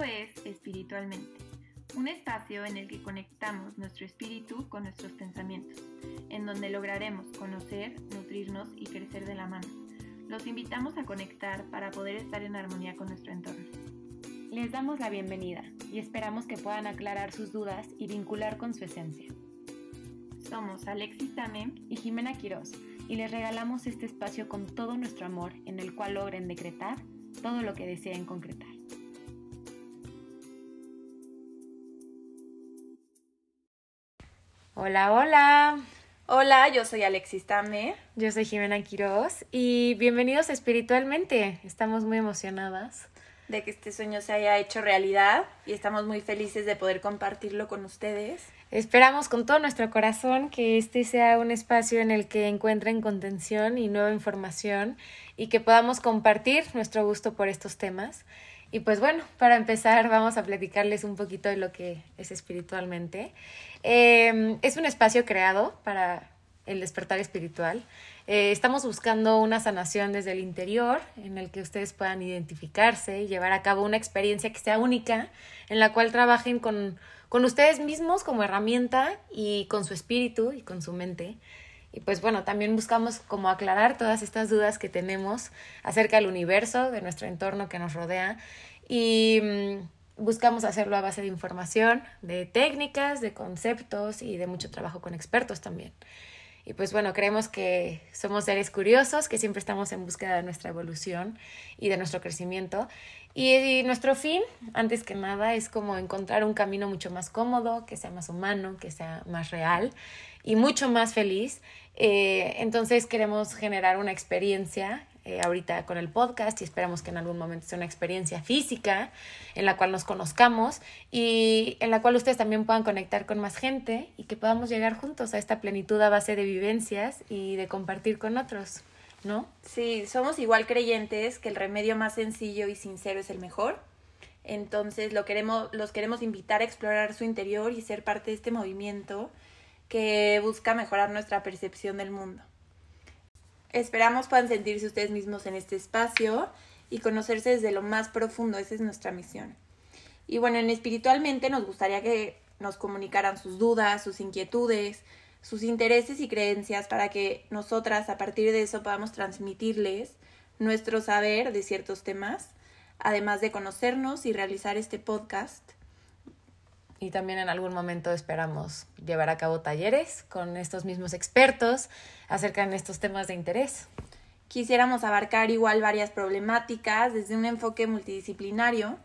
Esto es Espiritualmente, un espacio en el que conectamos nuestro espíritu con nuestros pensamientos, en donde lograremos conocer, nutrirnos y crecer de la mano. Los invitamos a conectar para poder estar en armonía con nuestro entorno. Les damos la bienvenida y esperamos que puedan aclarar sus dudas y vincular con su esencia. Somos Alexis Tamem y Jimena Quiroz y les regalamos este espacio con todo nuestro amor en el cual logren decretar todo lo que deseen concretar. Hola, hola. Hola, yo soy Alexis Tame. Yo soy Jimena Quiroz y bienvenidos a Espiritualmente. Estamos muy emocionadas de que este sueño se haya hecho realidad y estamos muy felices de poder compartirlo con ustedes. Esperamos con todo nuestro corazón que este sea un espacio en el que encuentren contención y nueva información y que podamos compartir nuestro gusto por estos temas. Y pues bueno, para empezar vamos a platicarles un poquito de lo que es espiritualmente. Em, es un espacio creado para el despertar espiritual. Eh, estamos buscando una sanación desde el interior en el que ustedes puedan identificarse y llevar a cabo una experiencia que sea única, en la cual trabajen con, con ustedes mismos como herramienta y con su espíritu y con su mente. Y pues bueno, también buscamos como aclarar todas estas dudas que tenemos acerca del universo, de nuestro entorno que nos rodea y mm, buscamos hacerlo a base de información, de técnicas, de conceptos y de mucho trabajo con expertos también. Y pues bueno, creemos que somos seres curiosos, que siempre estamos en búsqueda de nuestra evolución y de nuestro crecimiento. Y, nuestro fin, antes que nada, es como encontrar un camino mucho más cómodo, que sea más humano, que sea más real y mucho más feliz. Eh, entonces queremos generar una experiencia eh, ahorita con el podcast y esperamos que en algún momento sea una experiencia física en la cual nos conozcamos y en la cual ustedes también puedan conectar con más gente y que podamos llegar juntos a esta plenitud a base de vivencias y de compartir con otros, ¿no? Sí, somos igual creyentes que el remedio más sencillo y sincero es el mejor. Entonces lo queremos, los queremos invitar a explorar su interior y ser parte de este movimiento que busca mejorar nuestra percepción del mundo. Esperamos puedan sentirse ustedes mismos en este espacio y conocerse desde lo más profundo. Esa es nuestra misión. Y bueno, en espiritualmente nos gustaría que nos comunicaran sus dudas, sus inquietudes, sus intereses y creencias para que nosotras a partir de eso podamos transmitirles nuestro saber de ciertos temas, además de conocernos y realizar este podcast y también en algún momento esperamos llevar a cabo talleres con estos mismos expertos acerca de estos temas de interés. Quisiéramos abarcar igual varias problemáticas desde un enfoque multidisciplinario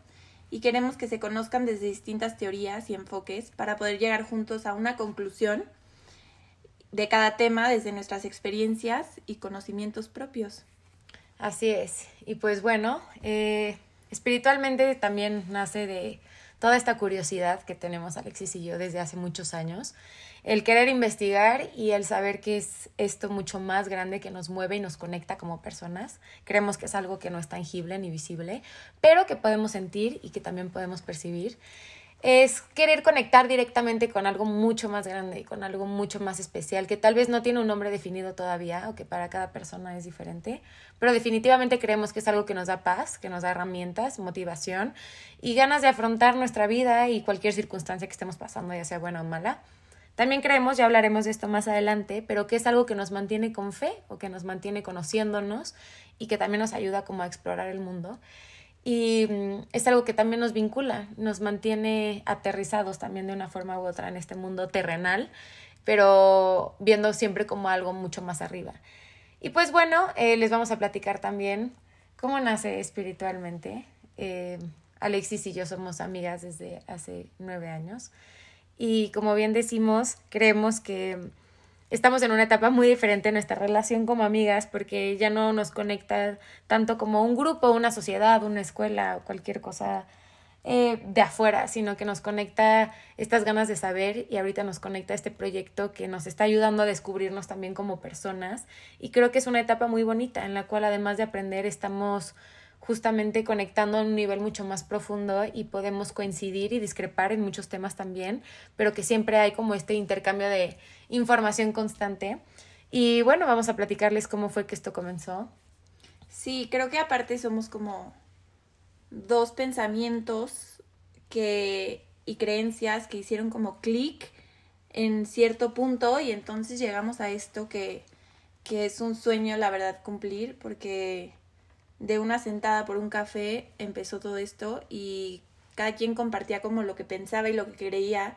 y queremos que se conozcan desde distintas teorías y enfoques para poder llegar juntos a una conclusión de cada tema desde nuestras experiencias y conocimientos propios. Así es. Y pues bueno, eh, espiritualmente también nace de toda esta curiosidad que tenemos Alexis y yo desde hace muchos años, el querer investigar y el saber que es esto mucho más grande que nos mueve y nos conecta como personas. Creemos que es algo que no es tangible ni visible, pero que podemos sentir y que también podemos percibir es querer conectar directamente con algo mucho más grande y con algo mucho más especial, que tal vez no tiene un nombre definido todavía o que para cada persona es diferente, pero definitivamente creemos que es algo que nos da paz, que nos da herramientas, motivación y ganas de afrontar nuestra vida y cualquier circunstancia que estemos pasando, ya sea buena o mala. También creemos, ya hablaremos de esto más adelante, pero que es algo que nos mantiene con fe o que nos mantiene conociéndonos y que también nos ayuda como a explorar el mundo y mm, es algo que también nos vincula, nos mantiene aterrizados también de una forma u otra en este mundo terrenal, pero viendo siempre como algo mucho más arriba. Y pues bueno, eh, les vamos a platicar también cómo nace espiritualmente. Eh, Alexis y yo somos amigas desde hace nueve años y como bien decimos, creemos que estamos en una etapa muy diferente en nuestra relación como amigas porque ya no nos conecta tanto como un grupo, una sociedad, una escuela o cualquier cosa eh, de afuera, sino que nos conecta estas ganas de saber y ahorita nos conecta este proyecto que nos está ayudando a descubrirnos también como personas. Y creo que es una etapa muy bonita en la cual además de aprender estamos justamente conectando a un nivel mucho más profundo y podemos coincidir y discrepar en muchos temas también, pero que siempre hay como este intercambio de información constante. Y bueno, vamos a platicarles cómo fue que esto comenzó. Sí, creo que aparte somos como dos pensamientos que y creencias que hicieron como clic en cierto punto y entonces llegamos a esto que, que es un sueño, la verdad, cumplir, porque de una sentada por un café empezó todo esto y cada quien compartía como lo que pensaba y lo que creía.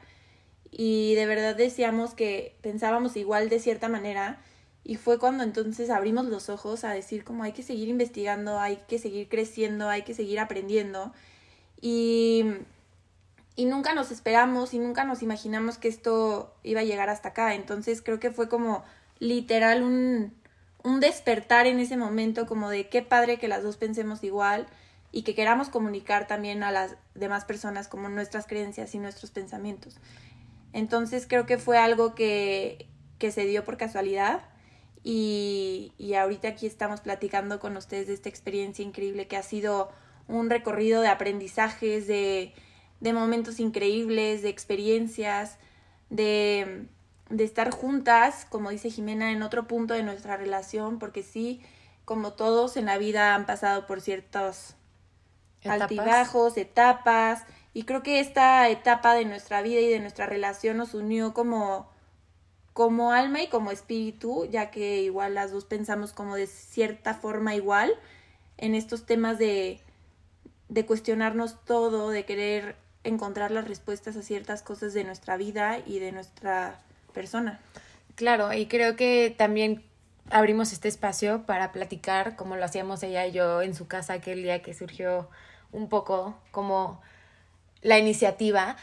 Y de verdad decíamos que pensábamos igual de cierta manera. Y fue cuando entonces abrimos los ojos a decir como hay que seguir investigando, hay que seguir creciendo, hay que seguir aprendiendo. Y, y nunca nos esperamos y nunca nos imaginamos que esto iba a llegar hasta acá, entonces creo que fue como literal un, un despertar en ese momento como de qué padre que las dos pensemos igual y que queramos comunicar también a las demás personas como nuestras creencias y nuestros pensamientos. Entonces creo que fue algo que, que se dio por casualidad y, y ahorita aquí estamos platicando con ustedes de esta experiencia increíble que ha sido un recorrido de aprendizajes, de, de momentos increíbles, de experiencias, de, de estar juntas, como dice Jimena, en otro punto de nuestra relación, porque sí, como todos en la vida han pasado por ciertos altibajos, etapas, y creo que esta etapa de nuestra vida y de nuestra relación nos unió como, como alma y como espíritu, ya que igual las dos pensamos como de cierta forma igual en estos temas de, de cuestionarnos todo, de querer encontrar las respuestas a ciertas cosas de nuestra vida y de nuestra persona. Claro, y creo que también abrimos este espacio para platicar como lo hacíamos ella y yo en su casa aquel día que surgió un poco como la iniciativa,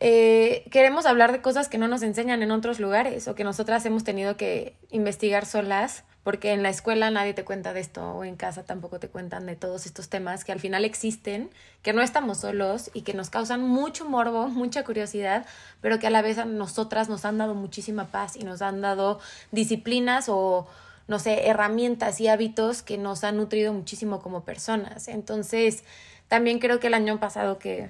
eh, queremos hablar de cosas que no nos enseñan en otros lugares o que nosotras hemos tenido que investigar solas porque en la escuela nadie te cuenta de esto o en casa tampoco te cuentan de todos estos temas que al final existen, que no estamos solos y que nos causan mucho morbo, mucha curiosidad, pero que a la vez a nosotras nos han dado muchísima paz y nos han dado disciplinas o no sé, herramientas y hábitos que nos han nutrido muchísimo como personas. Entonces, también creo que el año pasado que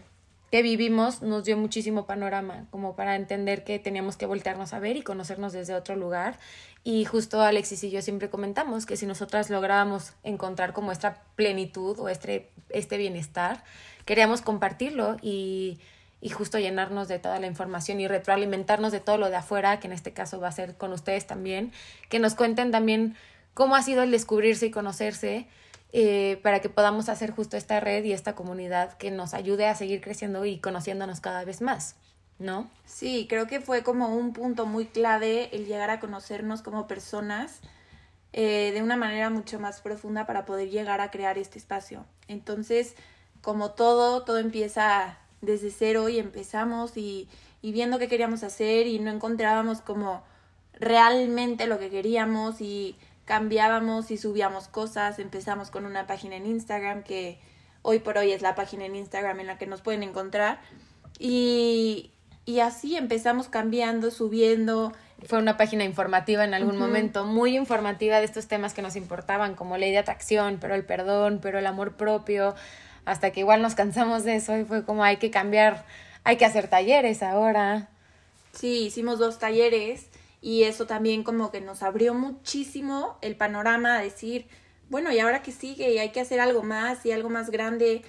que vivimos nos dio muchísimo panorama, como para entender que teníamos que voltearnos a ver y conocernos desde otro lugar. Y justo Alexis y yo siempre comentamos que si nosotras lográbamos encontrar como esta plenitud o este, este bienestar, queríamos compartirlo y, y justo llenarnos de toda la información y retroalimentarnos de todo lo de afuera, que en este caso va a ser con ustedes también, que nos cuenten también cómo ha sido el descubrirse y conocerse eh, para que podamos hacer justo esta red y esta comunidad que nos ayude a seguir creciendo y conociéndonos cada vez más, ¿no? Sí, creo que fue como un punto muy clave el llegar a conocernos como personas eh, de una manera mucho más profunda para poder llegar a crear este espacio. Entonces, como todo, todo empieza desde cero y empezamos y, y viendo qué queríamos hacer y no encontrábamos como realmente lo que queríamos y cambiábamos y subíamos cosas, empezamos con una página en Instagram que hoy por hoy es la página en Instagram en la que nos pueden encontrar y, y así empezamos cambiando, subiendo. Fue una página informativa en algún momento, muy informativa de estos temas que nos importaban, como ley de atracción, pero el perdón, pero el amor propio, hasta que igual nos cansamos de eso y fue como hay que cambiar, hay que hacer talleres ahora. Sí, hicimos dos talleres y eso también como que nos abrió muchísimo el panorama a decir, bueno, ¿y ahora qué sigue? Y hay que hacer algo más y algo más grande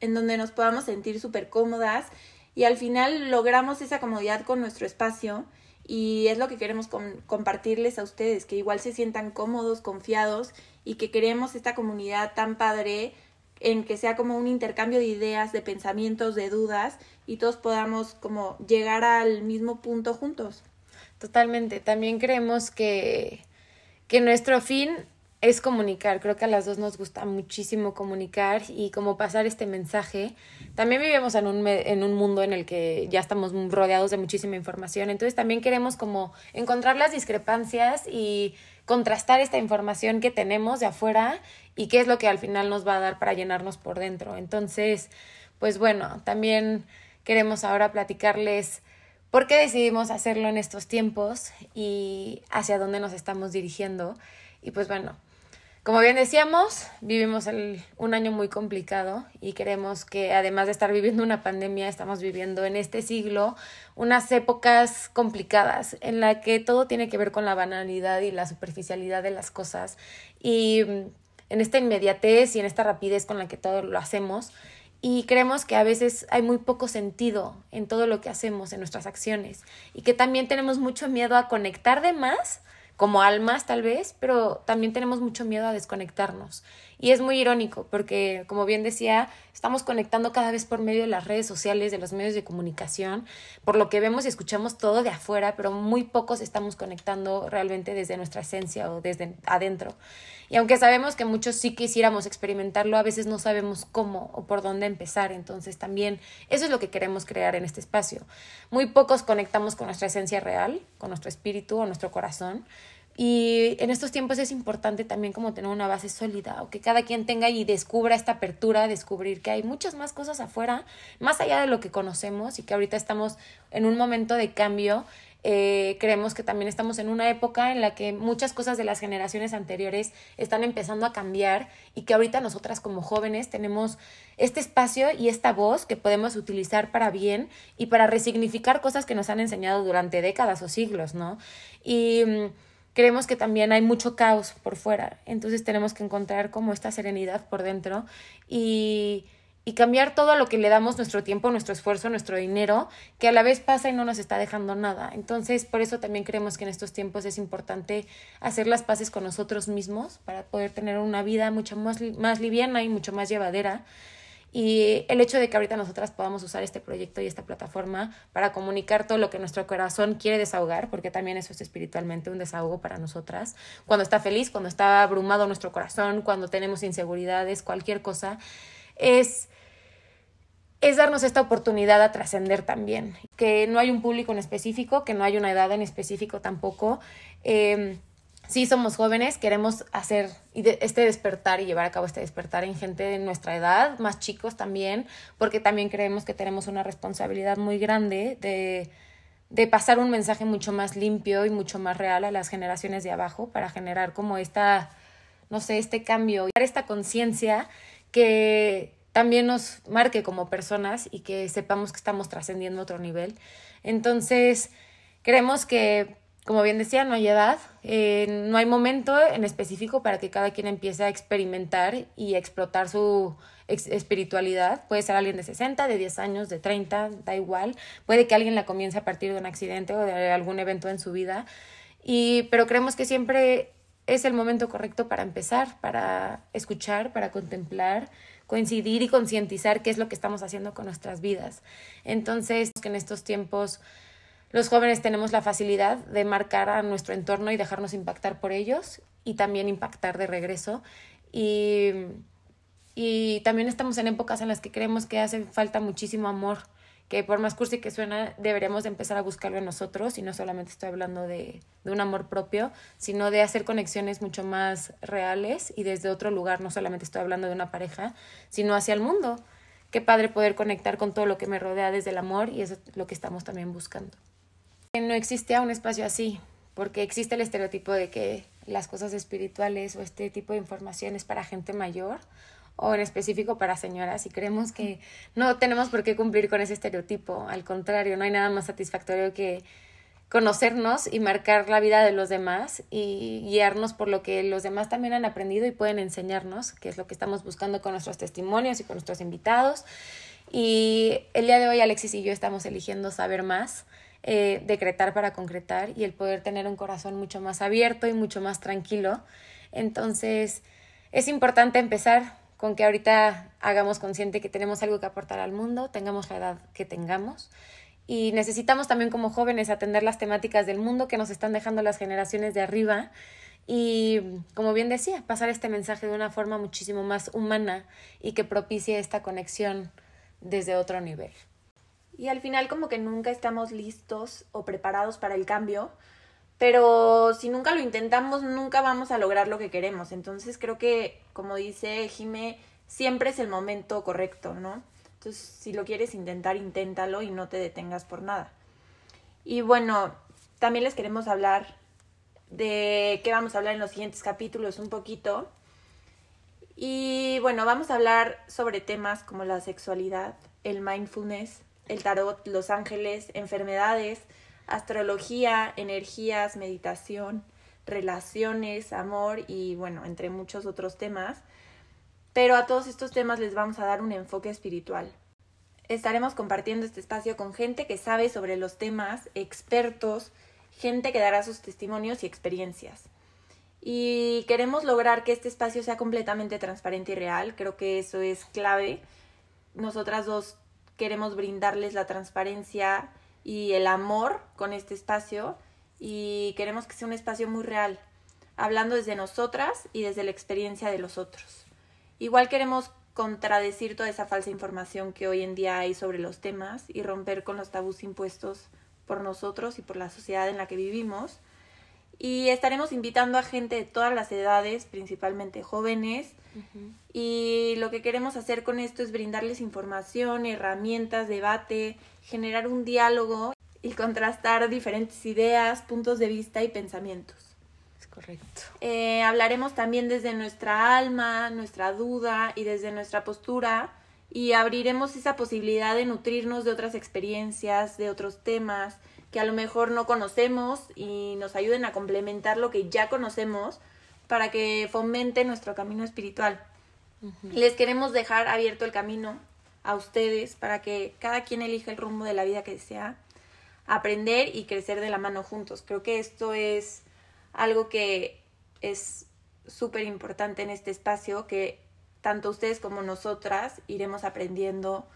en donde nos podamos sentir súper cómodas y al final logramos esa comodidad con nuestro espacio y es lo que queremos compartirles a ustedes, que igual se sientan cómodos, confiados y que queremos esta comunidad tan padre en que sea como un intercambio de ideas, de pensamientos, de dudas y todos podamos como llegar al mismo punto juntos. Totalmente. También creemos que, que nuestro fin es comunicar. Creo que a las dos nos gusta muchísimo comunicar y como pasar este mensaje. También vivimos en un, en un mundo en el que ya estamos rodeados de muchísima información. Entonces también queremos como encontrar las discrepancias y contrastar esta información que tenemos de afuera y qué es lo que al final nos va a dar para llenarnos por dentro. Entonces, pues bueno, también queremos ahora platicarles por qué decidimos hacerlo en estos tiempos y hacia dónde nos estamos dirigiendo. Y pues bueno, como bien decíamos, vivimos un año muy complicado y queremos que además de estar viviendo una pandemia, estamos viviendo en este siglo unas épocas complicadas en la que todo tiene que ver con la banalidad y la superficialidad de las cosas y en esta inmediatez y en esta rapidez con la que todo lo hacemos y creemos que a veces hay muy poco sentido en todo lo que hacemos, en nuestras acciones, y que también tenemos mucho miedo a conectar de más como almas tal vez, pero también tenemos mucho miedo a desconectarnos. Y es muy irónico porque, como bien decía, estamos conectando cada vez por medio de las redes sociales, de los medios de comunicación, por lo que vemos y escuchamos todo de afuera, pero muy pocos estamos conectando realmente desde nuestra esencia o desde adentro. Y aunque sabemos que muchos sí quisiéramos experimentarlo, a veces no sabemos cómo o por dónde empezar. Entonces también eso es lo que queremos crear en este espacio. Muy pocos conectamos con nuestra esencia real, con nuestro espíritu o nuestro corazón. Y en estos tiempos es importante también como tener una base sólida o que cada quien tenga y descubra esta apertura, descubrir que hay muchas más cosas afuera, más allá de lo que conocemos y que ahorita estamos en un momento de cambio. Eh, creemos que también estamos en una época en la que muchas cosas de las generaciones anteriores están empezando a cambiar y que ahorita nosotras como jóvenes tenemos este espacio y esta voz que podemos utilizar para bien y para resignificar cosas que nos han enseñado durante décadas o siglos, ¿no? Y mm, creemos que también hay mucho caos por fuera, entonces tenemos que encontrar como esta serenidad por dentro y, y cambiar todo lo que le damos nuestro tiempo, nuestro esfuerzo, nuestro dinero, que a la vez pasa y no nos está dejando nada. Entonces, por eso también creemos que en estos tiempos es importante hacer las paces con nosotros mismos para poder tener una vida mucho más, más liviana y mucho más llevadera y el hecho de que ahorita nosotras podamos usar este proyecto y esta plataforma para comunicar todo lo que nuestro corazón quiere desahogar, porque también eso es espiritualmente un desahogo para nosotras, cuando está feliz, cuando está abrumado nuestro corazón, cuando tenemos inseguridades, cualquier cosa, es es darnos esta oportunidad a trascender también, que no hay un público en específico, que no hay una edad en específico tampoco. Eh, sí somos jóvenes, queremos hacer este despertar y llevar a cabo este despertar en gente de nuestra edad, más chicos también, porque también creemos que tenemos una responsabilidad muy grande de, de pasar un mensaje mucho más limpio y mucho más real a las generaciones de abajo para generar como esta, no sé, este cambio, esta conciencia que también nos marque como personas y que sepamos que estamos trascendiendo otro nivel. Entonces, creemos que como bien decía, no hay edad, eh, no hay momento en específico para que cada quien empiece a experimentar y explotar su espiritualidad. Puede ser alguien de 60, de 10 años, de 30, da igual. Puede que alguien la comience a partir de un accidente o de algún evento en su vida. Y, pero creemos que siempre es el momento correcto para empezar, para escuchar, para contemplar, coincidir y concientizar qué es lo que estamos haciendo con nuestras vidas. Entonces, que en estos tiempos los jóvenes tenemos la facilidad de marcar a nuestro entorno y dejarnos impactar por ellos y también impactar de regreso. Y, y también estamos en épocas en las que creemos que hace falta muchísimo amor, que por más cursi que suena, deberíamos de empezar a buscarlo en nosotros y no solamente estoy hablando de, de un amor propio, sino de hacer conexiones mucho más reales y desde otro lugar, no solamente estoy hablando de una pareja, sino hacia el mundo. Qué padre poder conectar con todo lo que me rodea desde el amor y eso es lo que estamos también buscando. No existe un espacio así, porque existe el estereotipo de que las cosas espirituales o este tipo de información es para gente mayor o en específico para señoras y creemos que no tenemos por qué cumplir con ese estereotipo. Al contrario, no hay nada más satisfactorio que conocernos y marcar la vida de los demás y guiarnos por lo que los demás también han aprendido y pueden enseñarnos, que es lo que estamos buscando con nuestros testimonios y con nuestros invitados. Y el día de hoy Alexis y yo estamos eligiendo saber más eh, decretar para concretar y el poder tener un corazón mucho más abierto y mucho más tranquilo. Entonces, es importante empezar con que ahorita hagamos consciente que tenemos algo que aportar al mundo, tengamos la edad que tengamos. Y necesitamos también como jóvenes atender las temáticas del mundo que nos están dejando las generaciones de arriba y, como bien decía, pasar este mensaje de una forma muchísimo más humana y que propicie esta conexión desde otro nivel. Y al final como que nunca estamos listos o preparados para el cambio, pero si nunca lo intentamos, nunca vamos a lograr lo que queremos. Entonces creo que, como dice Jime, siempre es el momento correcto, ¿no? Entonces, si lo quieres intentar, inténtalo y no te detengas por nada. Y bueno, también les queremos hablar de qué vamos a hablar en los siguientes capítulos un poquito. Y bueno, vamos a hablar sobre temas como la sexualidad, el mindfulness, el tarot, los ángeles, enfermedades, astrología, energías, meditación, relaciones, amor y bueno, entre muchos otros temas. pero a todos estos temas les vamos a dar un enfoque espiritual. Estaremos compartiendo este espacio con gente que sabe sobre los temas, expertos, gente que dará sus testimonios y experiencias. Y queremos lograr que este espacio sea completamente transparente y real. Creo que eso es clave. Nosotras dos queremos brindarles la transparencia y el amor con este espacio y queremos que sea un espacio muy real, hablando desde nosotras y desde la experiencia de los otros. Igual queremos contradecir toda esa falsa información que hoy en día hay sobre los temas y romper con los tabús impuestos por nosotros y por la sociedad en la que vivimos. Y estaremos invitando a gente de todas las edades, principalmente jóvenes. Y lo que queremos hacer con esto es brindarles información, herramientas, debate, generar un diálogo y contrastar diferentes ideas, puntos de vista y pensamientos. Es correcto. Eh, hablaremos también desde nuestra alma, nuestra duda y desde nuestra postura y abriremos esa posibilidad de nutrirnos de otras experiencias, de otros temas que a lo mejor no conocemos y nos ayuden a complementar lo que ya conocemos para que fomente nuestro camino espiritual. Les queremos dejar abierto el camino a ustedes para que cada quien elija el rumbo de la vida que desea, aprender y crecer de la mano juntos. Creo que esto es algo que es súper importante en este espacio, que tanto ustedes como nosotras iremos aprendiendo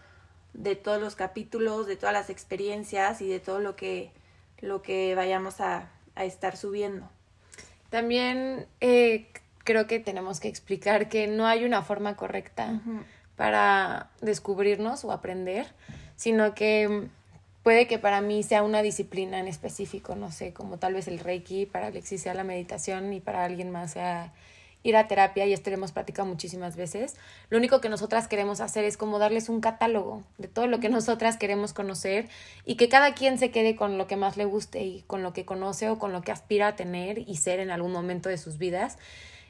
de todos los capítulos, de todas las experiencias y de todo lo que, lo que vayamos a, a estar subiendo. También eh, creo que tenemos que explicar que no hay una forma correcta para descubrirnos o aprender, sino que puede que para mí sea una disciplina en específico, no sé, como tal vez el Reiki, para Alexis sea la meditación y para alguien más sea ir a terapia y esto lo hemos platicado muchísimas veces. Lo único que nosotras queremos hacer es como darles un catálogo de todo lo que nosotras queremos conocer y que cada quien se quede con lo que más le guste y con lo que conoce o con lo que aspira a tener y ser en algún momento de sus vidas.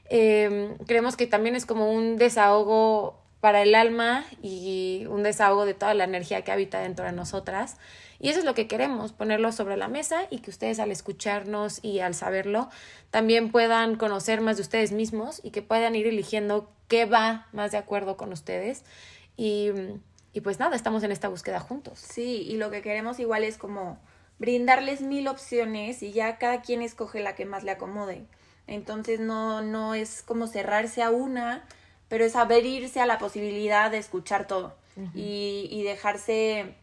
Em, creemos que también es como un desahogo para el alma y un desahogo de toda la energía que habita dentro de nosotras. Y eso es lo que queremos, ponerlo sobre la mesa y que ustedes al escucharnos y al saberlo también puedan conocer más de ustedes mismos y que puedan ir eligiendo qué va más de acuerdo con ustedes. Y, y pues nada, estamos en esta búsqueda juntos. Sí, y lo que queremos igual es como brindarles mil opciones y ya cada quien escoge la que más le acomode. Entonces no, no es como cerrarse a una, pero es abrirse a la posibilidad de escuchar todo y, y dejarse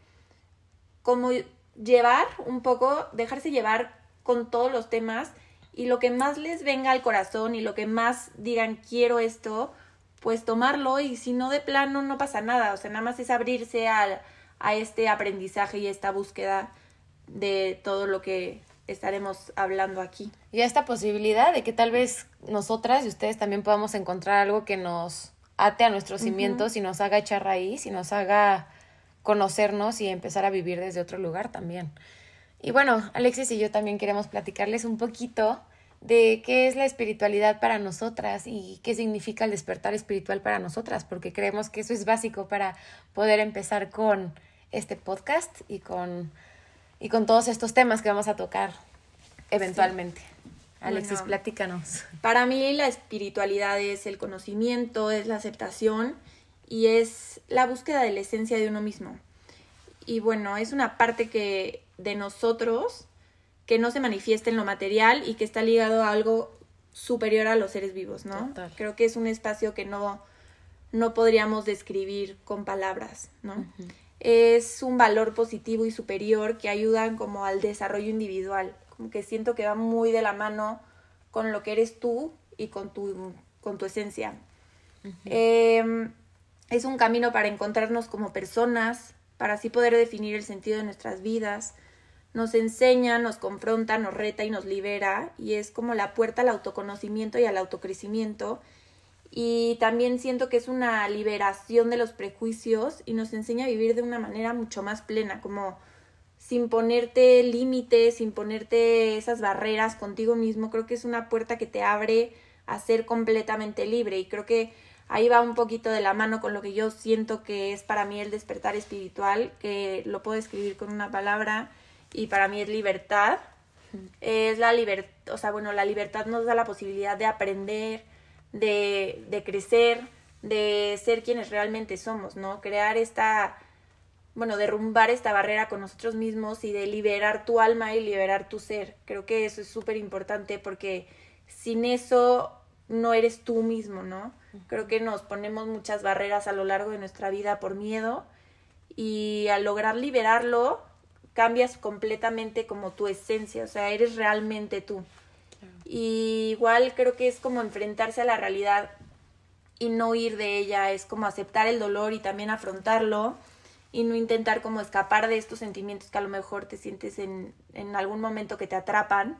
como llevar un poco, dejarse llevar con todos los temas y lo que más les venga al corazón y lo que más digan quiero esto, pues tomarlo y si no de plano no pasa nada, o sea, nada más es abrirse a, a este aprendizaje y esta búsqueda de todo lo que estaremos hablando aquí. Y esta posibilidad de que tal vez nosotras y ustedes también podamos encontrar algo que nos ate a nuestros cimientos y nos haga echar raíz y nos haga conocernos y empezar a vivir desde otro lugar también. Y bueno, Alexis y yo también queremos platicarles un poquito de qué es la espiritualidad para nosotras y qué significa el despertar espiritual para nosotras, porque creemos que eso es básico para poder empezar con este podcast y con, y con todos estos temas que vamos a tocar eventualmente. Alexis, platícanos. Para mí la espiritualidad es el conocimiento, es la aceptación y es la búsqueda de la esencia de uno mismo. Y bueno, es una parte que de nosotros que no se manifiesta en lo material y que está ligado a algo superior a los seres vivos, ¿no? Creo que es un espacio que no, no podríamos describir con palabras, ¿no? Es un valor positivo y superior que ayudan como al desarrollo individual, como que siento que va muy de la mano con lo que eres tú y con tu, con tu esencia. Es un camino para encontrarnos como personas, para así poder definir el sentido de nuestras vidas. Nos enseña, nos confronta, nos reta y nos libera y es como la puerta al autoconocimiento y al autocrecimiento. Y también siento que es una liberación de los prejuicios y nos enseña a vivir de una manera mucho más plena, como sin ponerte límites, sin ponerte esas barreras contigo mismo. Creo que es una puerta que te abre a ser completamente libre y creo que ahí va un poquito de la mano con lo que yo siento que es para mí el despertar espiritual, que lo puedo escribir con una palabra y para mí es libertad. Es la libertad, o sea, bueno, la libertad nos da la posibilidad de aprender, de, de crecer, de ser quienes realmente somos, ¿no? Crear esta, bueno, derrumbar esta barrera con nosotros mismos y de liberar tu alma y liberar tu ser. Creo que eso es súper importante porque sin eso no eres tú mismo, ¿no? Creo que nos ponemos muchas barreras a lo largo de nuestra vida por miedo y al lograr liberarlo cambias completamente como tu esencia, o sea, eres realmente tú. Y igual creo que es como enfrentarse a la realidad y no ir de ella, es como aceptar el dolor y también afrontarlo y no intentar como escapar de estos sentimientos que a lo mejor te sientes en, en algún momento que te atrapan.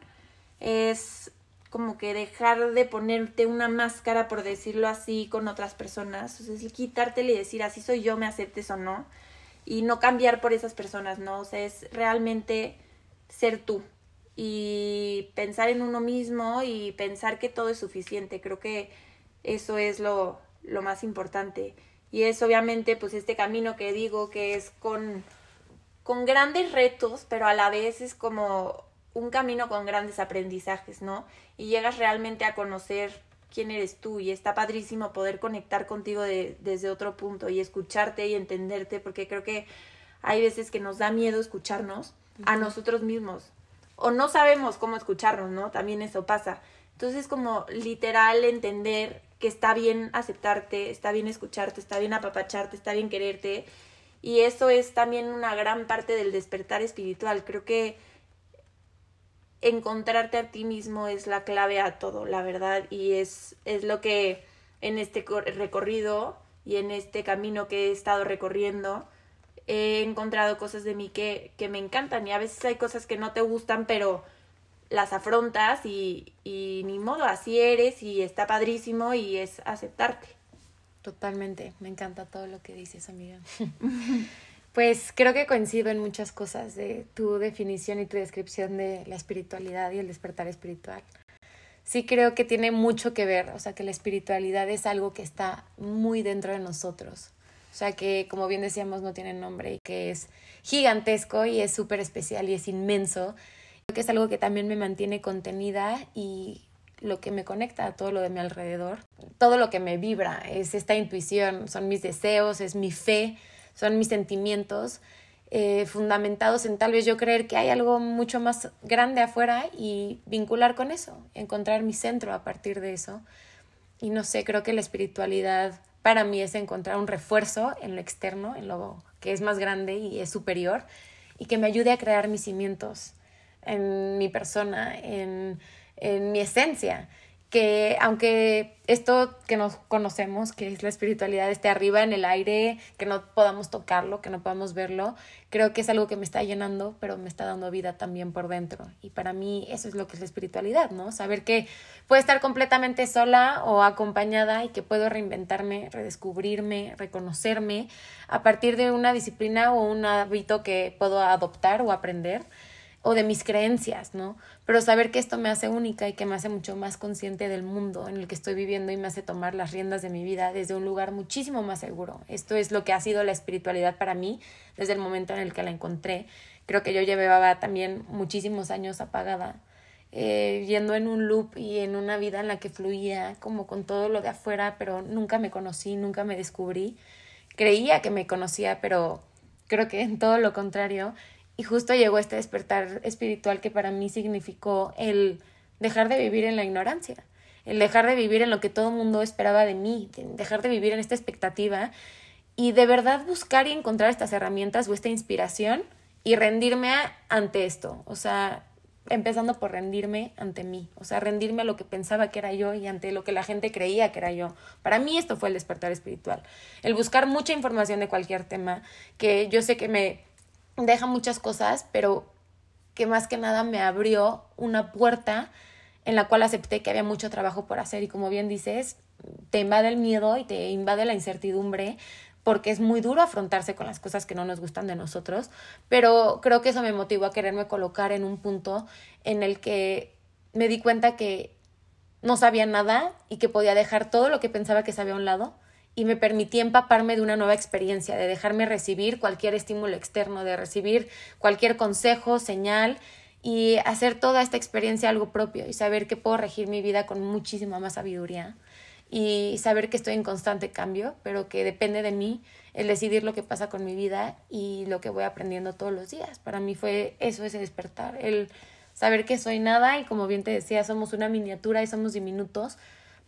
Es como que dejar de ponerte una máscara, por decirlo así, con otras personas. O sea, es quitártele y decir, así soy yo, me aceptes o no. Y no cambiar por esas personas, ¿no? O sea, es realmente ser tú. Y pensar en uno mismo y pensar que todo es suficiente. Creo que eso es lo, lo más importante. Y es obviamente pues este camino que digo que es con, con grandes retos, pero a la vez es como un camino con grandes aprendizajes, ¿no? Y llegas realmente a conocer quién eres tú y está padrísimo poder conectar contigo de, desde otro punto y escucharte y entenderte, porque creo que hay veces que nos da miedo escucharnos a nosotros mismos o no sabemos cómo escucharnos, ¿no? También eso pasa. Entonces como literal entender que está bien aceptarte, está bien escucharte, está bien apapacharte, está bien quererte y eso es también una gran parte del despertar espiritual. Creo que encontrarte a ti mismo es la clave a todo, la verdad, y es, es lo que en este recorrido y en este camino que he estado recorriendo he encontrado cosas de mí que, que me encantan y a veces hay cosas que no te gustan, pero las afrontas y, y ni modo, así eres y está padrísimo y es aceptarte. Totalmente, me encanta todo lo que dices, amiga. Pues creo que coincido en muchas cosas de tu definición y tu descripción de la espiritualidad y el despertar espiritual. Sí creo que tiene mucho que ver, o sea, que la espiritualidad es algo que está muy dentro de nosotros. O sea, que como bien decíamos no tiene nombre y que es gigantesco y es súper especial y es inmenso. Creo que es algo que también me mantiene contenida y lo que me conecta a todo lo de mi alrededor. Todo lo que me vibra es esta intuición, son mis deseos, es mi fe son mis sentimientos eh, fundamentados en tal vez yo creer que hay algo mucho más grande afuera y vincular con eso, encontrar mi centro a partir de eso. Y no sé, creo que la espiritualidad para mí es encontrar un refuerzo en lo externo, en lo que es más grande y es superior, y que me ayude a crear mis cimientos en mi persona, en, en mi esencia que aunque esto que nos conocemos, que es la espiritualidad, esté arriba en el aire, que no podamos tocarlo, que no podamos verlo, creo que es algo que me está llenando, pero me está dando vida también por dentro. Y para mí eso es lo que es la espiritualidad, ¿no? Saber que puedo estar completamente sola o acompañada y que puedo reinventarme, redescubrirme, reconocerme a partir de una disciplina o un hábito que puedo adoptar o aprender o de mis creencias, ¿no? Pero saber que esto me hace única y que me hace mucho más consciente del mundo en el que estoy viviendo y me hace tomar las riendas de mi vida desde un lugar muchísimo más seguro. Esto es lo que ha sido la espiritualidad para mí desde el momento en el que la encontré. Creo que yo llevaba también muchísimos años apagada, eh, yendo en un loop y en una vida en la que fluía como con todo lo de afuera, pero nunca me conocí, nunca me descubrí. Creía que me conocía, pero creo que en todo lo contrario y justo llegó este despertar espiritual que para mí significó el dejar de vivir en la ignorancia, el dejar de vivir en lo que todo el mundo esperaba de mí, dejar de vivir en esta expectativa y de verdad buscar y encontrar estas herramientas o esta inspiración y rendirme ante esto. O sea, empezando por rendirme ante mí, o sea, rendirme a lo que pensaba que era yo y ante lo que la gente creía que era yo. Para mí esto fue el despertar espiritual, el buscar mucha información de cualquier tema, que yo sé que me deja muchas cosas, pero que más que nada me abrió una puerta en la cual acepté que había mucho trabajo por hacer y como bien dices, te invade el miedo y te invade la incertidumbre porque es muy duro afrontarse con las cosas que no nos gustan de nosotros, pero creo que eso me motivó a quererme colocar en un punto en el que me di cuenta que no sabía nada y que podía dejar todo lo que pensaba que sabía a un lado y me permití empaparme de una nueva experiencia, de dejarme recibir cualquier estímulo externo, de recibir cualquier consejo, señal y hacer toda esta experiencia algo propio y saber que puedo regir mi vida con muchísima más sabiduría y saber que estoy en constante cambio, pero que depende de mí el decidir lo que pasa con mi vida y lo que voy aprendiendo todos los días. Para mí fue eso, ese despertar, el saber que soy nada y como bien te decía, somos una miniatura y somos diminutos,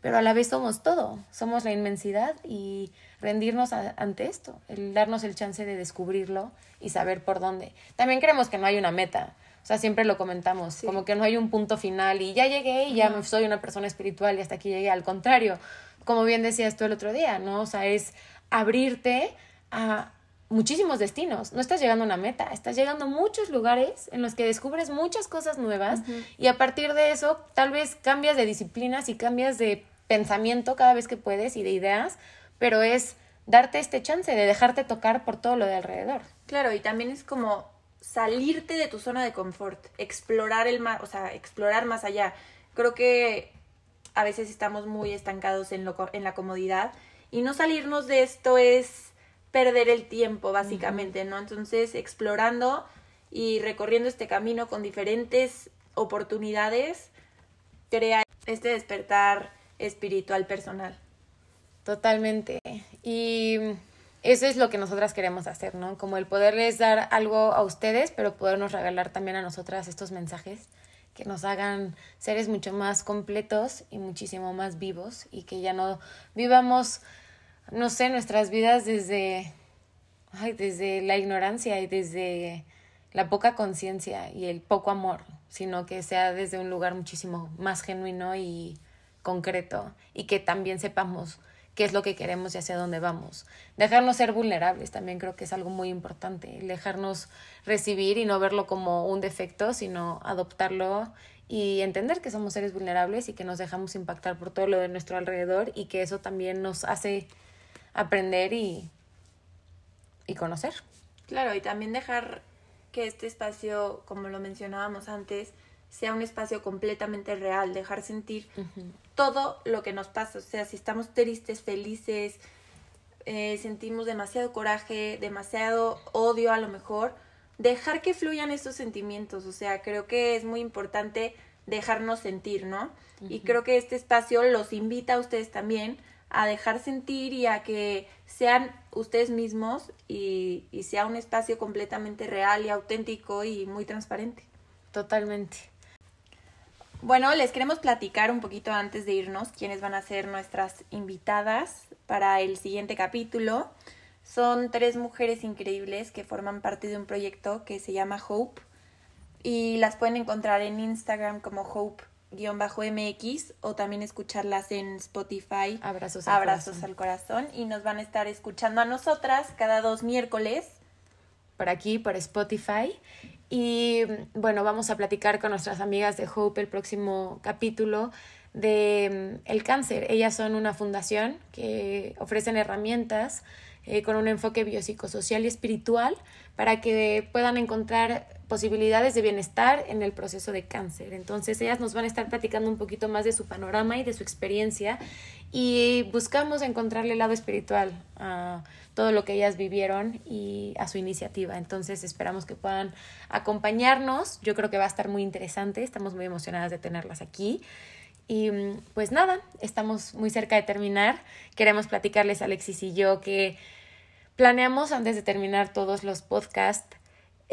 pero a la vez somos todo, somos la inmensidad y rendirnos ante esto, el darnos el chance de descubrirlo y saber por dónde. También creemos que no hay una meta, o sea, siempre lo comentamos, como que no hay un punto final y ya llegué y ya soy una persona espiritual y hasta aquí llegué. Al contrario, como bien decías tú el otro día, ¿no? O sea, es abrirte a muchísimos destinos. No estás llegando a una meta, estás llegando a muchos lugares en los que descubres muchas cosas nuevas y a partir de eso tal vez cambias de disciplinas y cambias de pensamiento cada vez que puedes y de ideas, pero es darte este chance de dejarte tocar por todo lo de alrededor. Claro, y también es como salirte de tu zona de confort, explorar el más, o sea, explorar más allá. Creo que a veces estamos muy estancados en, lo, en la comodidad y no salirnos de esto es perder el tiempo, básicamente, ¿no? Entonces, explorando y recorriendo este camino con diferentes oportunidades, crea este despertar espiritual personal. Totalmente. Y eso es lo que nosotras queremos hacer, ¿no? Como el poderles dar algo a ustedes, pero podernos regalar también a nosotras estos mensajes que nos hagan seres mucho más completos y muchísimo más vivos y que ya no vivamos, no sé, nuestras vidas desde, ay, desde la ignorancia y desde la poca conciencia y el poco amor, sino que sea desde un lugar muchísimo más genuino y concreto y que también sepamos qué es lo que queremos y hacia dónde vamos. Dejarnos ser vulnerables también creo que es algo muy importante, dejarnos recibir y no verlo como un defecto, sino adoptarlo y entender que somos seres vulnerables y que nos dejamos impactar por todo lo de nuestro alrededor y que eso también nos hace aprender y, y conocer. Claro, y también dejar que este espacio, como lo mencionábamos antes, sea un espacio completamente real, dejar sentir todo lo que nos pasa, o sea, si estamos tristes, felices, eh, sentimos demasiado coraje, demasiado odio a lo mejor, dejar que fluyan estos sentimientos, o sea, creo que es muy importante dejarnos sentir, ¿no? Y creo que este espacio los invita a ustedes también a dejar sentir y a que sean ustedes mismos y, y sea un espacio completamente real y auténtico y muy transparente. Totalmente. Bueno, les queremos platicar un poquito antes de irnos quiénes van a ser nuestras invitadas para el siguiente capítulo. Son tres mujeres increíbles que forman parte de un proyecto que se llama Hope y las pueden encontrar en Instagram como Hope-MX o también escucharlas en Spotify. Abrazos, al, Abrazos al corazón. Y nos van a estar escuchando a nosotras cada dos miércoles. Por aquí, por Spotify. Y bueno, vamos a platicar con nuestras amigas de Hope el próximo capítulo de mm, el cáncer. Ellas son una fundación que ofrecen herramientas eh, con un enfoque biopsicosocial y espiritual para que puedan encontrar posibilidades de bienestar en el proceso de cáncer. Entonces ellas nos van a estar platicando un poquito más de su panorama y de su experiencia y buscamos encontrarle el lado espiritual a todo lo que ellas vivieron y a su iniciativa. Entonces esperamos que puedan acompañarnos. Yo creo que va a estar muy interesante. Estamos muy emocionadas de tenerlas aquí. Y pues nada, estamos muy cerca de terminar. Queremos platicarles Alexis y yo que planeamos antes de terminar todos los podcasts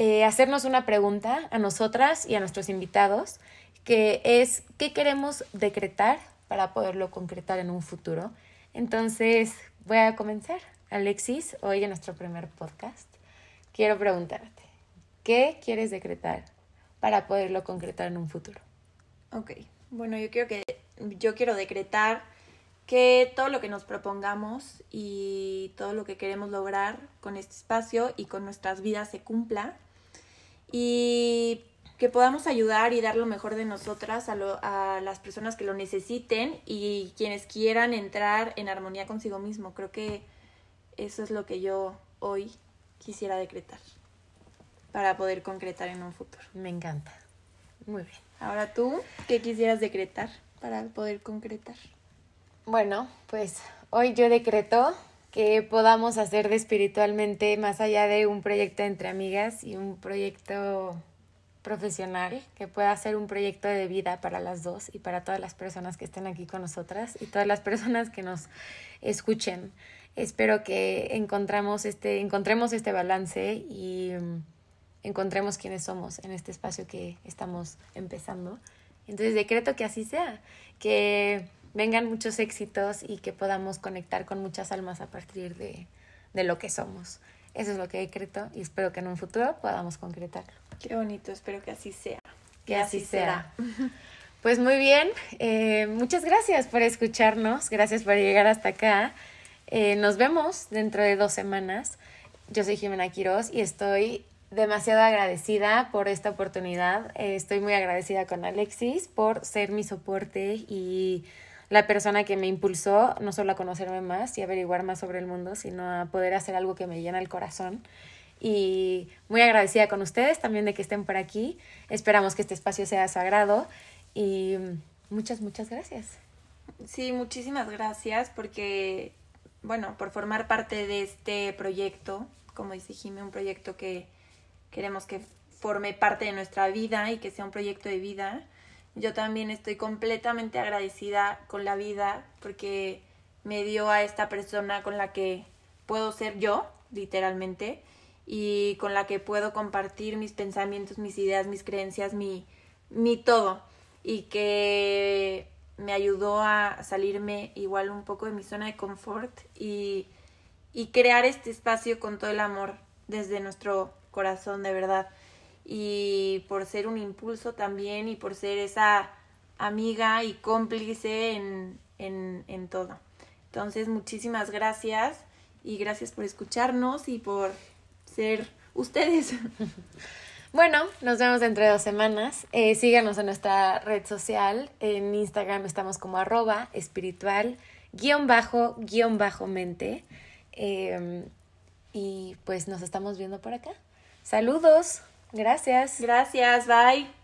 eh, hacernos una pregunta a nosotras y a nuestros invitados, que es ¿qué queremos decretar para poderlo concretar en un futuro? Entonces voy a comenzar. Alexis, hoy en nuestro primer podcast, quiero preguntarte, ¿qué quieres decretar para poderlo concretar en un futuro? Ok, bueno, yo quiero que yo quiero decretar que todo lo que nos propongamos y todo lo que queremos lograr con este espacio y con nuestras vidas se cumpla y que podamos ayudar y dar lo mejor de nosotras a, a las personas que lo necesiten y quienes quieran entrar en armonía consigo mismo. Creo que eso es lo que yo hoy quisiera decretar para poder concretar en un futuro. Me encanta. Muy bien. Ahora tú, ¿qué quisieras decretar para poder concretar? Bueno, pues hoy yo decreto que podamos hacer de espiritualmente más allá de un proyecto entre amigas y un proyecto profesional, que pueda ser un proyecto de vida para las dos y para todas las personas que estén aquí con nosotras y todas las personas que nos escuchen. Espero que encontramos este, encontremos este balance y mm, encontremos quiénes somos en este espacio que estamos empezando. Entonces decreto que así sea, que vengan muchos éxitos y que podamos conectar con muchas almas a partir de, de lo que somos. Eso es lo que decreto y espero que en un futuro podamos concretarlo. Qué bonito, espero que así sea. Que, así, sea. Pues muy bien, eh, muchas gracias por escucharnos, gracias por llegar hasta acá. Eh, nos vemos dentro de dos semanas. Yo soy Jimena Quiroz y estoy demasiado agradecida por esta oportunidad. Eh, estoy muy agradecida con Alexis por ser mi soporte y la persona que me impulsó no solo a conocerme más y averiguar más sobre el mundo, sino a poder hacer algo que me llena el corazón. Y muy agradecida con ustedes también de que estén por aquí. Esperamos que este espacio sea sagrado y muchas, muchas gracias. Sí, muchísimas gracias porque, bueno, por formar parte de este proyecto, como dice Jimé, un proyecto que queremos que forme parte de nuestra vida y que sea un proyecto de vida yo también estoy completamente agradecida con la vida porque me dio a esta persona con la que puedo ser yo, literalmente, y con la que puedo compartir mis pensamientos, mis ideas, mis creencias, mi, mi todo. Y que me ayudó a salirme igual un poco de mi zona de confort y, y crear este espacio con todo el amor desde nuestro corazón, de verdad y por ser un impulso también y por ser esa amiga y cómplice en, en, en todo. Entonces, muchísimas gracias y gracias por escucharnos y por ser ustedes. Bueno, nos vemos dentro de dos semanas. Eh, síganos en nuestra red social. En Instagram estamos como arroba espiritual guion bajo guion bajo mente. Em, y pues nos estamos viendo por acá. Saludos. Gracias. Gracias, bye.